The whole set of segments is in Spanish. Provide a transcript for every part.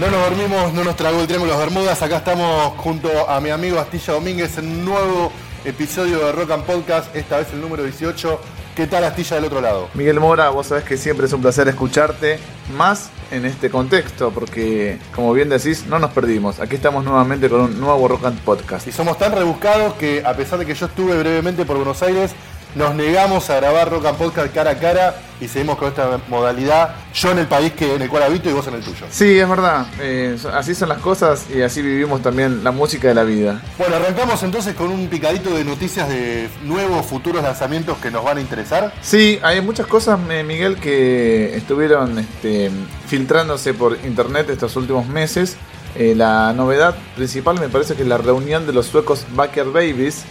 No nos dormimos, no nos tragó el Triángulo de las Bermudas. Acá estamos junto a mi amigo Astilla Domínguez en un nuevo episodio de Rock and Podcast, esta vez el número 18. ¿Qué tal Astilla del otro lado? Miguel Mora, vos sabés que siempre es un placer escucharte, más en este contexto, porque como bien decís, no nos perdimos. Aquí estamos nuevamente con un nuevo Rock and Podcast. Y somos tan rebuscados que a pesar de que yo estuve brevemente por Buenos Aires, nos negamos a grabar Rock and Podcast cara a cara y seguimos con esta modalidad. Yo en el país que en el cual habito y vos en el tuyo. Sí, es verdad. Eh, así son las cosas y así vivimos también la música de la vida. Bueno, arrancamos entonces con un picadito de noticias de nuevos futuros lanzamientos que nos van a interesar. Sí, hay muchas cosas, eh, Miguel, que estuvieron este, filtrándose por internet estos últimos meses. Eh, la novedad principal me parece que es la reunión de los suecos Backer Babies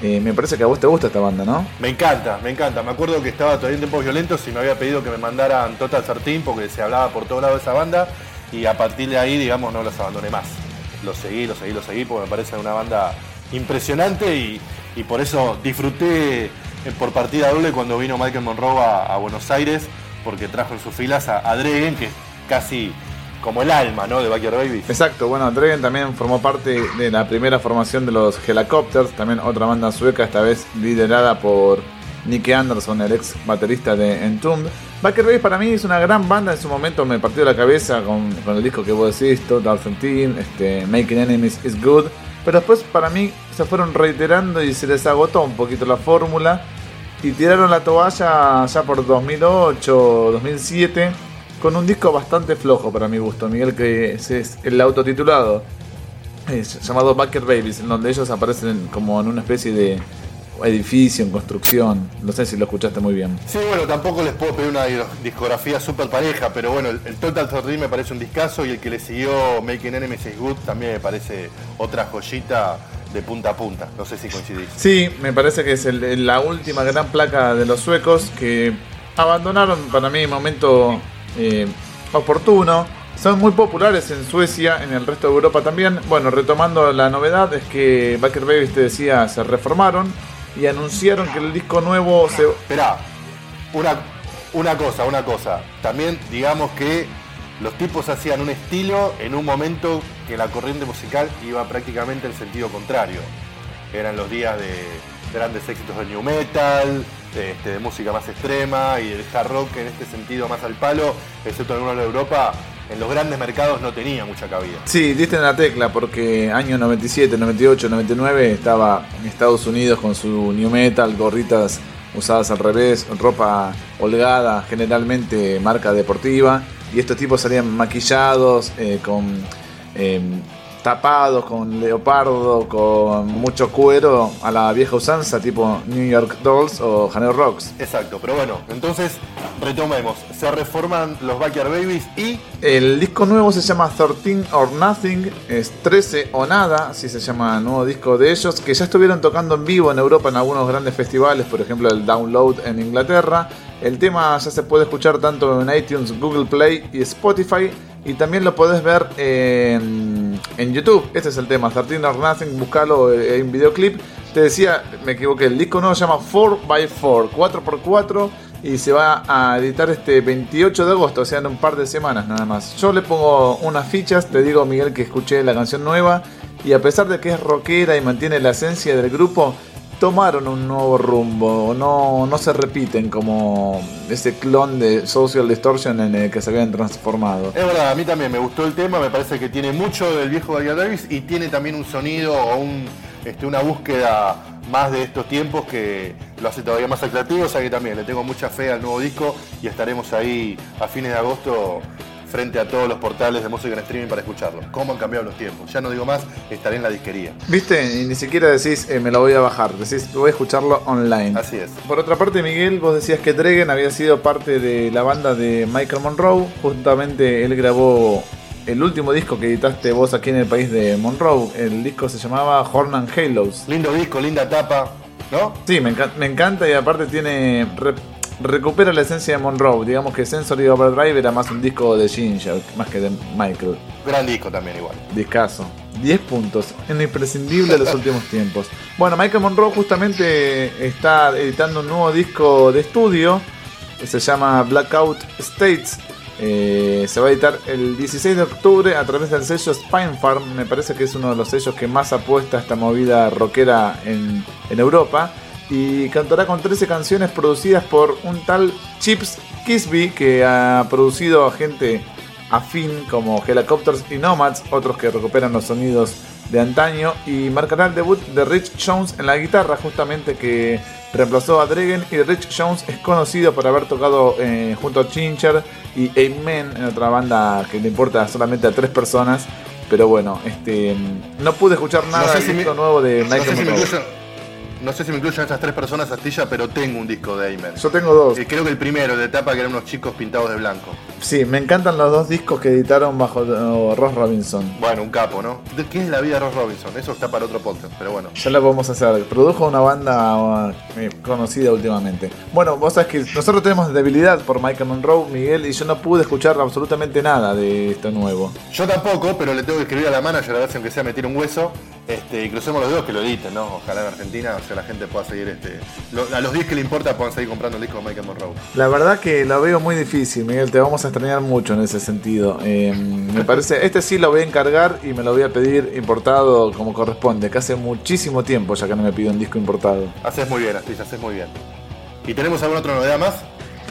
eh, me parece que a vos te gusta esta banda, ¿no? Me encanta, me encanta. Me acuerdo que estaba todavía en tiempos violentos y me había pedido que me mandaran Total 13 porque se hablaba por todos lados de esa banda y a partir de ahí, digamos, no los abandoné más. Los seguí, los seguí, los seguí porque me parece una banda impresionante y, por eso disfruté eh, por partida doble cuando vino Michael Monroe a, Buenos Aires porque trajo en sus filas a, a Dregen, que es casi como el alma, ¿no? De Backyard Babies. Exacto, bueno, Dragon también formó parte de la primera formación de los Helicopters, también otra banda sueca, esta vez liderada por Nicky Anderson, el ex baterista de Entombed. Backyard Babies para mí es una gran banda, en su momento me partió la cabeza con, el disco que vos decís, Total Team, este, Making Enemies is Good, pero después para mí se fueron reiterando y se les agotó un poquito la fórmula y tiraron la toalla ya por 2008, 2007 con un disco bastante flojo para mi gusto, Miguel, que es, el autotitulado, es llamado Backer Babies, en donde ellos aparecen como en una especie de edificio en construcción. No sé si lo escuchaste muy bien. Sí, bueno, tampoco les puedo pedir una discografía súper pareja, pero bueno, el, Total 13 me parece un discazo y el que le siguió Making Enemies is Good también me parece otra joyita de punta a punta. No sé si coincidís. Sí, me parece que es la última gran placa de los suecos que abandonaron para mí momento eh, oportuno. Son muy populares en Suecia, en el resto de Europa también. Bueno, retomando la novedad es que Baker Babies te decía se reformaron y anunciaron que el disco nuevo se. Esperá, una, una cosa, una cosa. También digamos que los tipos hacían un estilo en un momento que la corriente musical iba prácticamente en sentido contrario. Eran los días de grandes éxitos de new metal, este, de, música más extrema y de hard rock en este sentido más al palo, excepto en algunos de Europa, en los grandes mercados no tenía mucha cabida. Sí, diste en la tecla porque año 97, 98, 99 estaba en Estados Unidos con su new metal, gorritas usadas al revés, ropa holgada, generalmente marca deportiva, y estos tipos salían maquillados eh, con... Em, tapados con leopardo, con mucho cuero, a la vieja usanza, tipo New York Dolls o Janeo Rocks. Exacto, pero bueno, entonces retomemos. Se reforman los Backyard Babies y. El disco nuevo se llama 13 or Nothing, es 13 o nada, así se llama el nuevo disco de ellos, que ya estuvieron tocando en vivo en Europa en algunos grandes festivales, por ejemplo el Download en Inglaterra. El tema ya se puede escuchar tanto en iTunes, Google Play y Spotify. Y también lo podés ver en, YouTube. Este es el tema, 13 or Nothing, buscalo en videoclip. Te decía, me equivoqué, el disco nuevo se llama 4x4, 4x4 y se va a editar este 28 de agosto, o sea, en un par de semanas nada más. Yo le pongo unas fichas, te digo Miguel que escuché la canción nueva y a pesar de que es rockera y mantiene la esencia del grupo, tomaron un nuevo rumbo, no, no se repiten como ese clon de Social Distortion en el que se habían transformado. Es verdad, a mí también me gustó el tema, me parece que tiene mucho del viejo Daniel Davis y tiene también un sonido o un, este, una búsqueda más de estos tiempos que lo hace todavía más atractivo, o sea que también le tengo mucha fe al nuevo disco y estaremos ahí a fines de agosto frente a todos los portales de música en streaming para escucharlo. ¿Cómo han cambiado los tiempos? Ya no digo más, estaré en la disquería. ¿Viste? Y ni siquiera decís, eh, me lo voy a bajar, decís, voy a escucharlo online. Así es. Por otra parte, Miguel, vos decías que Dregen había sido parte de la banda de Michael Monroe. Justamente él grabó el último disco que editaste vos aquí en el país de Monroe. El disco se llamaba Horn and Halos. Lindo disco, linda tapa, ¿no? Sí, me, me encanta y aparte tiene recupera la esencia de Monroe. Digamos que Sensory Overdrive era más un disco de Ginger, más que de Michael. Gran disco también igual. Discaso. 10 puntos. Es imprescindible de los últimos tiempos. Bueno, Michael Monroe justamente está editando un nuevo disco de estudio. Que se llama Blackout States. Eh, se va a editar el 16 de octubre a través del sello Spine Farm. Me parece que es uno de los sellos que más apuesta a esta movida rockera en, en Europa. Y cantará con 13 canciones producidas por un tal Chips Kisby que ha producido a gente afín como Helicopters y Nomads, otros que recuperan los sonidos de antaño. Y marcará el debut de Rich Jones en la guitarra, justamente que reemplazó a Dregen. Y Rich Jones es conocido por haber tocado eh, junto a Chincher y Amen en otra banda que le importa solamente a tres personas. Pero bueno, este no pude escuchar nada del nuevo de Michael no no sé si me incluyen estas tres personas Astilla, pero tengo un disco de Aimer. Yo tengo dos. Eh, creo que el primero, de etapa que eran unos chicos pintados de blanco. Sí, me encantan los dos discos que editaron bajo oh, Ross Robinson. Bueno, un capo, ¿no? ¿De qué es la vida de Ross Robinson? Eso está para otro podcast, pero bueno. Ya lo podemos hacer. Produjo una banda eh, conocida últimamente. Bueno, vos sabés que nosotros tenemos debilidad por Michael Monroe, Miguel, y yo no pude escuchar absolutamente nada de esto nuevo. Yo tampoco, pero le tengo que escribir a la manager a ver si aunque sea meter un hueso. Este, y crucemos los dedos que lo editen, ¿no? Ojalá en Argentina, o sea, la gente pueda seguir, este, a los 10 que le importa puedan seguir comprando el disco de Michael Monroe. La verdad que lo veo muy difícil, Miguel, te vamos a extrañar mucho en ese sentido. Eh, me parece, este sí lo voy a encargar y me lo voy a pedir importado como corresponde, que hace muchísimo tiempo ya que no me pido un disco importado. Haces muy bien, Astilla, haces muy bien. ¿Y tenemos alguna otra novedad más?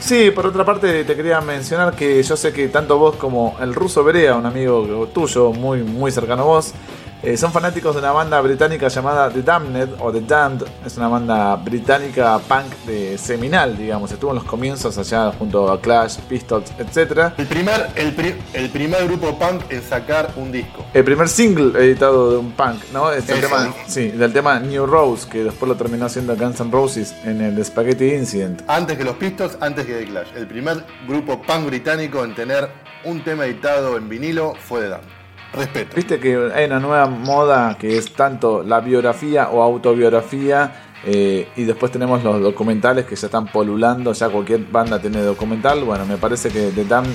Sí, por otra parte te quería mencionar que yo sé que tanto vos como el ruso Berea, un amigo tuyo muy, muy cercano a vos, eh, son fanáticos de una banda británica llamada The Damned o The Damned. Es una banda británica punk de seminal, digamos. Estuvo en los comienzos allá junto a Clash, Pistols, etc. El primer, el, primer grupo punk en sacar un disco. El primer single editado de un punk, ¿no? Es el tema, sí, del tema New Rose, que después lo terminó haciendo Guns N' Roses en el Spaghetti Incident. Antes que los Pistols, antes que The Clash. El primer grupo punk británico en tener un tema editado en vinilo fue The Damned. Respeto. Viste que hay una nueva moda que es tanto la biografía o autobiografía. Eh, y después tenemos los documentales que ya están polulando. Ya cualquier banda tiene documental. Bueno, me parece que The Damned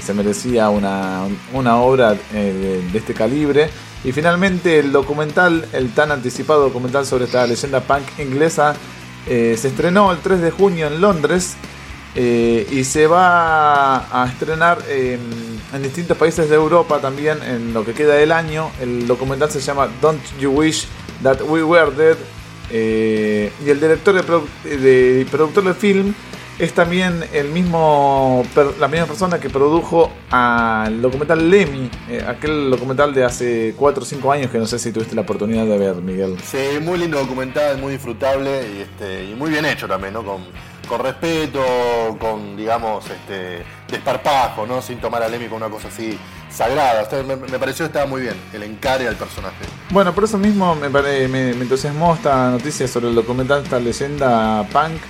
se merecía una, obra eh, de, este calibre. Y finalmente el documental, el tan anticipado documental sobre esta leyenda punk inglesa, eh, se estrenó el 3 de junio en Londres eh, y se va a estrenar en distintos países de Europa también en lo que queda del año. El documental se llama Don't You Wish That We Were Dead. Eh, y el director de, productor del film es también el mismo la misma persona que produjo al documental Lemmy, eh, aquel documental de hace 4 o 5 años que no sé si tuviste la oportunidad de ver, Miguel. Sí, muy lindo documental, muy disfrutable y, este, muy bien hecho también, ¿no? Con respeto, con, digamos, este, desparpajo, ¿no? Sin tomar a Lemmy con una cosa así sagrada. me, pareció que estaba muy bien, el encare al personaje. Bueno, por eso mismo me, me, entusiasmó esta noticia sobre el documental, esta leyenda punk.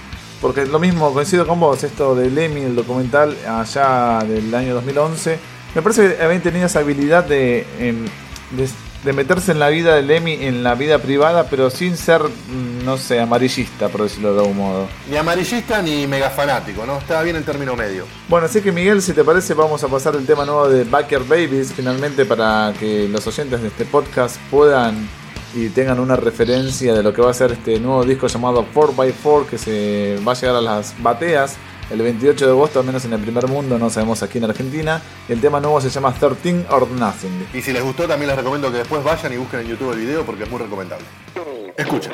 Porque lo mismo, coincido con vos, esto de Lemmy, el documental allá del año 2011. Me parece que habían tenido esa habilidad de, em, de de meterse en la vida de Lemmy en la vida privada, pero sin ser, mm, no sé, amarillista, por decirlo de algún modo. Ni amarillista ni mega fanático, ¿no? Estaba bien el término medio. Bueno, así que Miguel, si te parece, vamos a pasar el tema nuevo de Backyard Babies, finalmente para que los oyentes de este podcast puedan y tengan una referencia de lo que va a ser este nuevo disco llamado 4x4 que se va a llegar a las bateas el 28 de agosto, al menos en el primer mundo, no sabemos aquí en Argentina. El tema nuevo se llama 13 or Nothing. Y si les gustó, también les recomiendo que después vayan y busquen en YouTube el video porque es muy recomendable. Escuchen.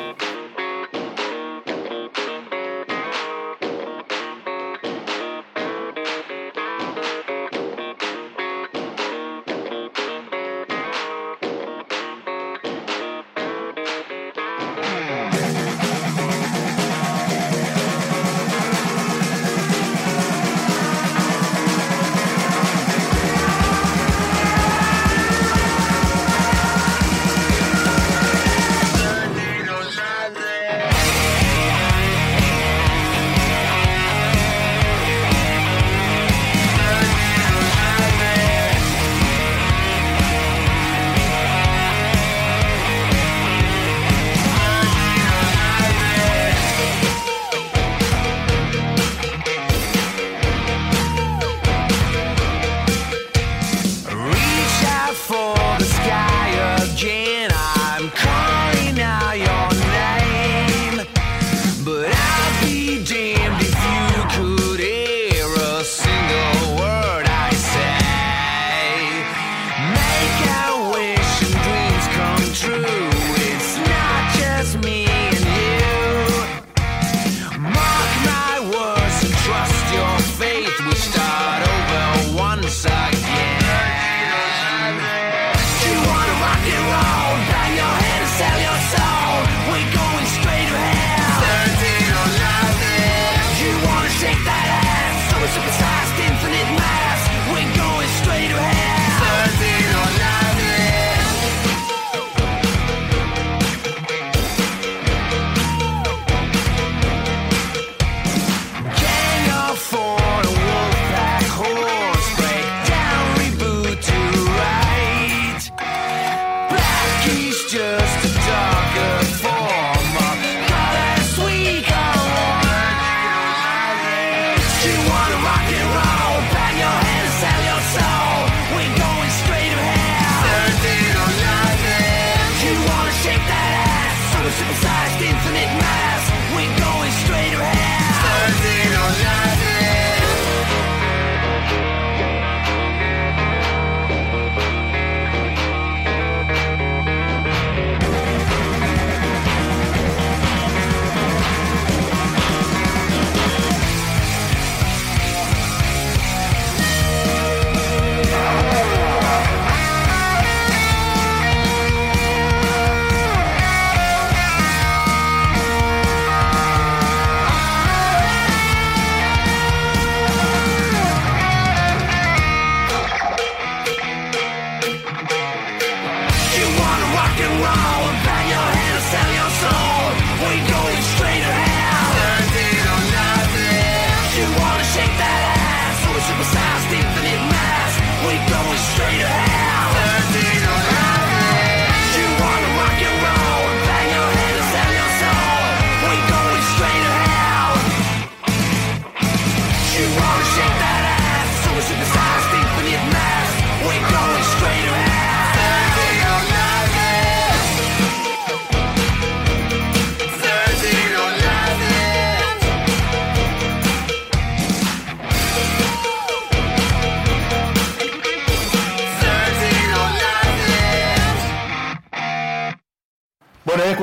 rock and roll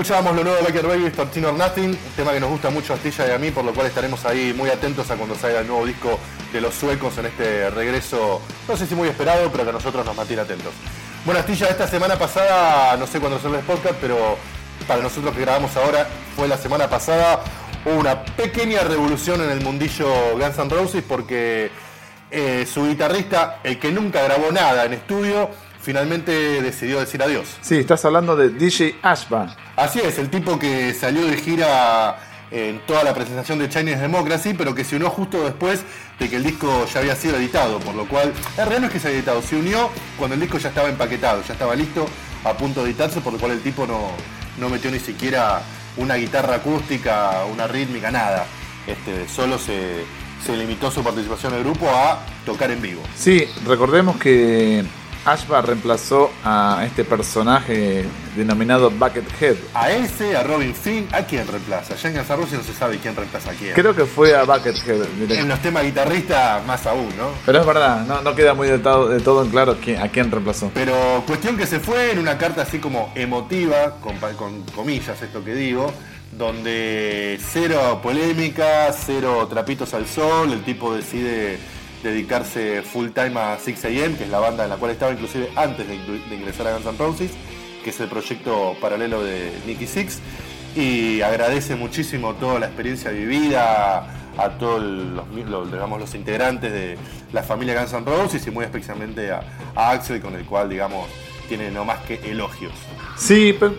escuchábamos lo nuevo de Baker 13 or Nothing, un tema que nos gusta mucho a Astilla y a mí, por lo cual estaremos ahí muy atentos a cuando salga el nuevo disco de los suecos en este regreso, no sé si muy esperado, pero que a nosotros nos mantiene atentos. Bueno, Astilla, esta semana pasada, no sé cuándo salió el podcast, pero para nosotros que grabamos ahora, fue la semana pasada, una pequeña revolución en el mundillo Guns N' Roses porque eh, su guitarrista, el que nunca grabó nada en estudio, finalmente decidió decir adiós. Sí, estás hablando de DJ Ashba. Realidad es, el tipo que salió de gira en toda la presentación de Chinese Democracy, pero que se unió justo después de que el disco ya había sido editado, por lo cual, en realidad no es que se haya editado, se unió cuando el disco ya estaba empaquetado, ya estaba listo, a punto de editarse, por lo cual el tipo no, no metió ni siquiera una guitarra acústica, una rítmica, nada. Este, solo se, se limitó su participación en el grupo a tocar en vivo. Sí, recordemos que Ashba reemplazó a este personaje denominado Buckethead. A ese, a Robin Finn, ¿a quién reemplaza? Ya en Guns no se sabe quién reemplaza a quién. Creo que fue a Buckethead. En los temas guitarristas más aún, ¿no? Pero es verdad, no, no queda muy de todo, de todo en claro quién- a quién reemplazó. Pero cuestión que se fue en una carta así como emotiva, con, con comillas esto que digo, donde cero polémica, cero trapitos al sol, el tipo decide dedicarse full time a 6am, que es la banda en la cual estaba inclusive antes de, ingresar a Guns N' Roses, que es el proyecto paralelo de Nicky Six, y agradece muchísimo toda la experiencia vivida a todos los, digamos, los integrantes de la familia Guns N' Roses y muy especialmente a, Axel, con el cual digamos tiene no más que elogios. Sí, pero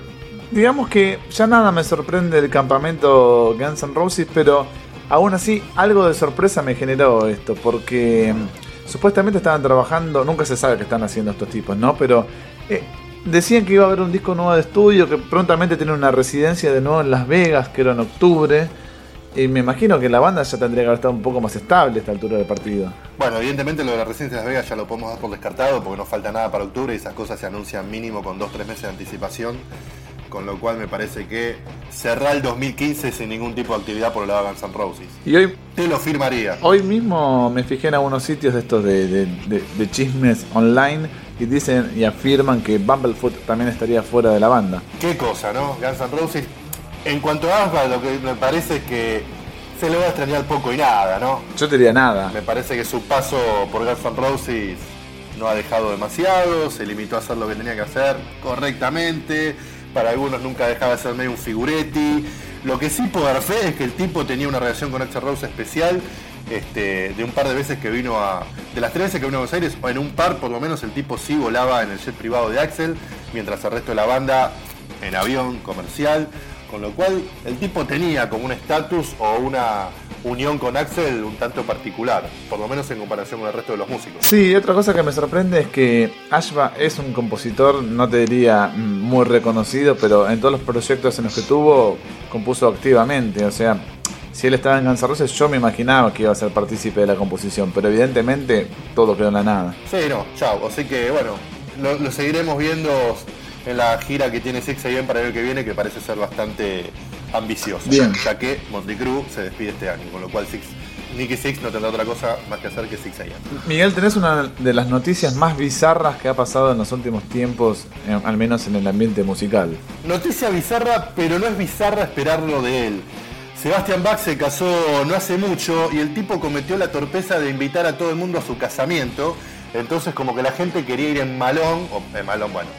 digamos que ya nada me sorprende del campamento Guns N' Roses, pero aún así algo de sorpresa me generó esto, porque mm, supuestamente estaban trabajando, nunca se sabe qué están haciendo estos tipos, ¿no? Pero eh, decían que iba a haber un disco nuevo de estudio, que prontamente tienen una residencia de nuevo en Las Vegas, que era en octubre. Y me imagino que la banda ya tendría que haber estado un poco más estable a esta altura del partido. Bueno, evidentemente lo de la residencia de Las Vegas ya lo podemos dar por descartado porque no falta nada para octubre y esas cosas se anuncian mínimo con 2-3 meses de anticipación. Con lo cual me parece que cerrar el 2015 sin ningún tipo de actividad por el lado de Guns N' Roses. Y hoy Te lo firmaría. Hoy mismo me fijé en algunos sitios de estos de, de- de- de chismes online y dicen y afirman que Bumblefoot también estaría fuera de la banda. Qué cosa, ¿no? Guns N' Roses. En cuanto a Asba, lo que me parece es que se le va a extrañar poco y nada, ¿no? Yo te diría nada. Me parece que su paso por Guns N' Roses no ha dejado demasiado, se limitó a hacer lo que tenía que hacer correctamente. Para algunos nunca dejaba de ser medio un figuretti. Lo que sí puedo fe es que el tipo tenía una relación con Axel Rose especial. Este, de un par de veces que vino a. De las tres veces que vino a Buenos Aires, o en un par por lo menos el tipo sí volaba en el jet privado de Axel, mientras el resto de la banda en avión comercial. Con lo cual el tipo tenía como un estatus o una unión con Axel un tanto particular, por lo menos en comparación con el resto de los músicos. Sí, otra cosa que me sorprende es que Ashba es un compositor, no te diría mm, muy reconocido, pero en todos los proyectos en los que tuvo, compuso activamente. O sea, si él estaba en Guns N' Roses, yo me imaginaba que iba a ser partícipe de la composición, pero evidentemente todo quedó en la nada. Sí, no, chao. Así que bueno, lo, lo seguiremos viendo en la gira que tiene Six AM para el año que viene, que parece ser bastante ambiciosa. Bien. Ya que Motley Crue se despide este año, con lo cual Six, Nicky Six no tendrá otra cosa más que hacer que Six AM. Miguel, tenés una de las noticias más bizarras que ha pasado en los últimos tiempos, eh, al menos en el ambiente musical. Noticia bizarra, pero no es bizarra esperarlo de él. Sebastian Bach se casó no hace mucho y el tipo cometió la torpeza de invitar a todo el mundo a su casamiento. Entonces como que la gente quería ir en malón, o en malón, bueno,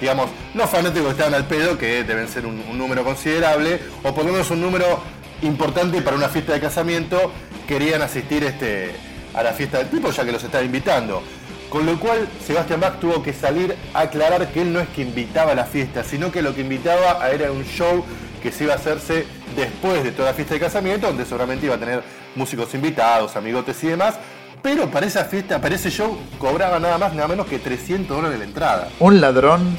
digamos, los fanáticos estaban al pedo, que deben ser un, número considerable, o por lo menos un número importante para una fiesta de casamiento, querían asistir este, a la fiesta del tipo, ya que los estaba invitando. Con lo cual, Sebastián Bach tuvo que salir a aclarar que él no es que invitaba a la fiesta, sino que lo que invitaba era un show que se iba a hacerse después de toda la fiesta de casamiento, donde seguramente iba a tener músicos invitados, amigotes y demás. Pero para esa fiesta, para ese show, cobraba nada más, nada menos que 300 dólares la entrada. Un ladrón.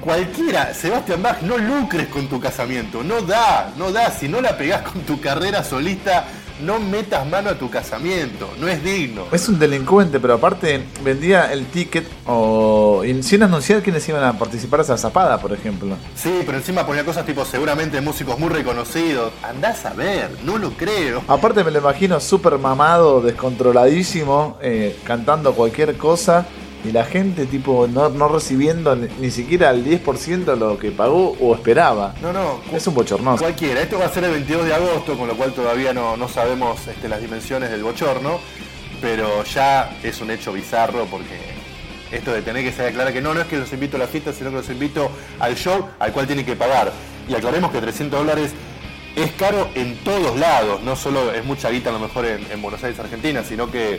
Cualquiera, Sebastián Bach, no lucres con tu casamiento, no da, no da, si no la pegás con tu carrera solista, no metas mano a tu casamiento, no es digno. es un delincuente, pero aparte vendía el ticket o sin anunciar quiénes iban a participar a esa zapada, por ejemplo. Sí, pero encima ponía cosas tipo seguramente músicos muy reconocidos. Andás a ver, no lo creo. Aparte me lo imagino súper mamado, descontroladísimo, eh, cantando cualquier cosa y la gente tipo no, no recibiendo ni, ni siquiera el 10% lo que pagó o esperaba. No, no. Es un bochornoso. Cualquiera. Esto va a ser el 22 de agosto, con lo cual todavía no, no sabemos este, las dimensiones del bochorno. Pero ya es un hecho bizarro porque esto de tener que ser aclarar que no, no es que los invito a la fiesta, sino que los invito al show al cual tienen que pagar. Y aclaremos que 300 dólares es caro en todos lados, no solo es mucha guita a lo mejor en, en Buenos Aires, Argentina, sino que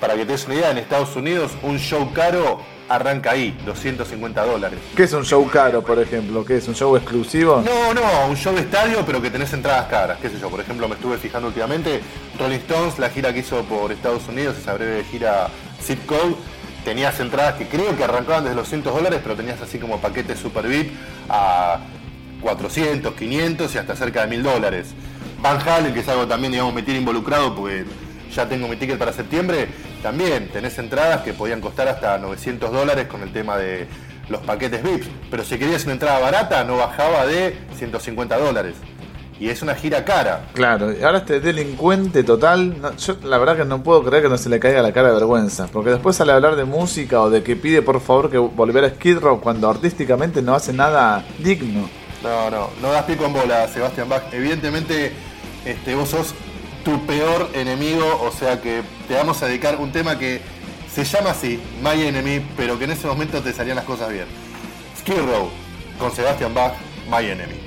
para que te des una idea, en Estados Unidos un show caro arranca ahí, 250 dólares. ¿Qué es un show caro, por ejemplo? ¿Qué es un show exclusivo? No, no, un show de estadio, pero que tenés entradas caras, qué sé yo. Por ejemplo, me estuve fijando últimamente, Rolling Stones, la gira que hizo por Estados Unidos, esa breve gira Zip Code, tenías entradas que creo que arrancaban desde los 100 dólares, pero tenías así como paquetes super VIP a 400, 500 y hasta cerca de 1000 dólares. Van Halen, que es algo también, digamos, me tiene involucrado porque ya tengo mi ticket para septiembre, también tenés entradas que podían costar hasta 900 dólares con el tema de los paquetes VIPs. Pero si querías una entrada barata, no bajaba de 150 dólares. Y es una gira cara. Claro, y ahora este delincuente total, no, yo la verdad que no puedo creer que no se le caiga la cara de vergüenza, porque después sale a hablar de música o de que pide por favor que volver a Skid Row cuando artísticamente no hace nada digno. No, no, no das pie con bola, Sebastián Bach. Evidentemente, este, vos sos tu peor enemigo, o sea que te vamos a dedicar un tema que se llama así, My Enemy, pero que en ese momento te salían las cosas bien. Skid Row, con Sebastián Bach, My Enemy.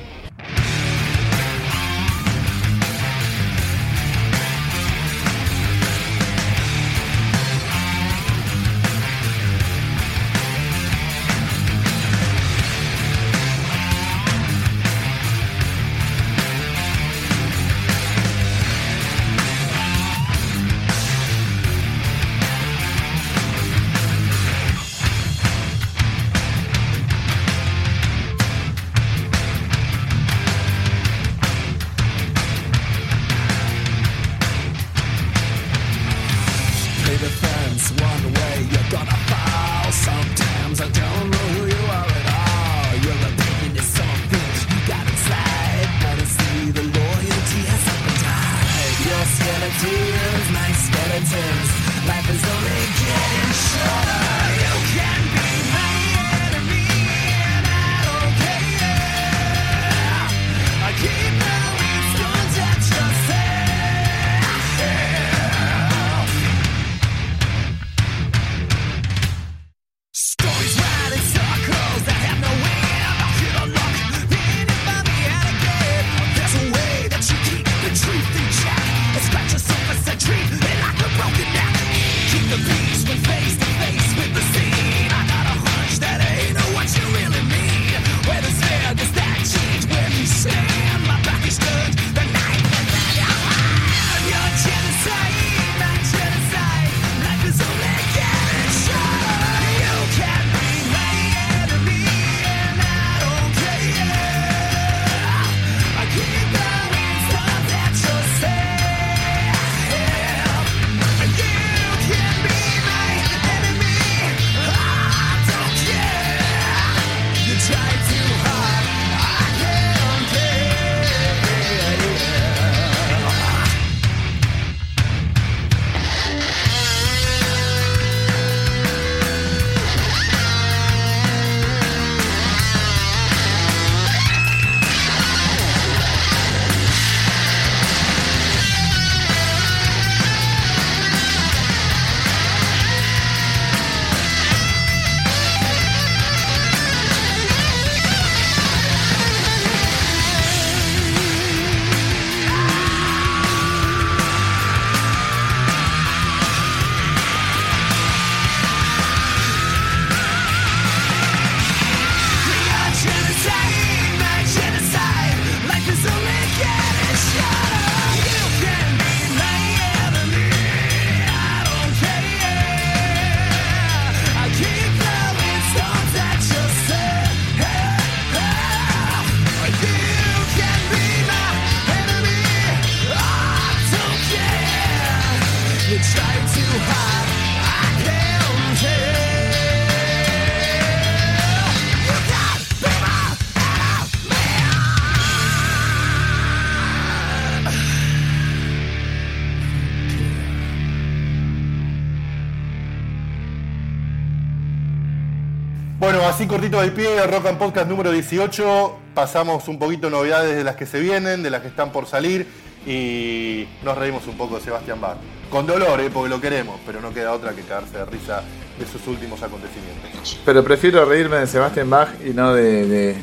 Cortito del pie, Rock and Podcast número 18. Pasamos un poquito novedades de las que se vienen, de las que están por salir y nos reímos un poco de Sebastián Bach. Con dolor, ¿eh? porque lo queremos, pero no queda otra que cagarse de risa de sus últimos acontecimientos. Pero prefiero reírme de Sebastian Bach y no de,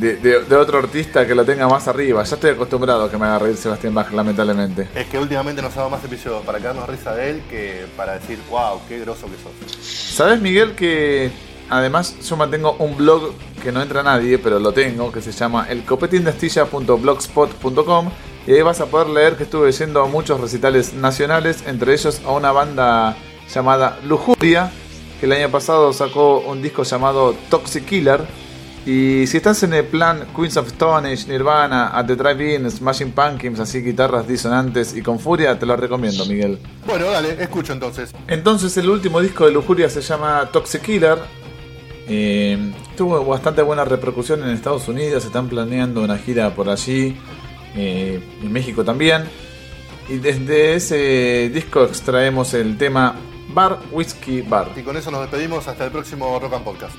de, de- otro artista que lo tenga más arriba. Ya estoy acostumbrado a que me haga reír Sebastian Bach, lamentablemente. Es que últimamente nos ha dado más episodios para cagarnos risa de él que para decir, wow, qué groso que sos. ¿Sabes, Miguel, que además yo mantengo un blog que no entra nadie, pero lo tengo, que se llama elcopetindastilla.blogspot.com y ahí vas a poder leer que estuve yendo a muchos recitales nacionales, entre ellos a una banda llamada Lujuria, que el año pasado sacó un disco llamado Toxic Killer. Y si estás en el plan Queens of Stone Age, Nirvana, At the Drive-In, Smashing Pumpkins, así guitarras disonantes y con furia, te lo recomiendo, Miguel. Bueno, dale, escucho entonces. Entonces el último disco de Lujuria se llama Toxic Killer. Eh, tuvo bastante buena repercusión en Estados Unidos, están planeando una gira por allí, eh, en México también. Y desde ese disco extraemos el tema Bar Whiskey Bar. Y con eso nos despedimos hasta el próximo Rock and Podcast.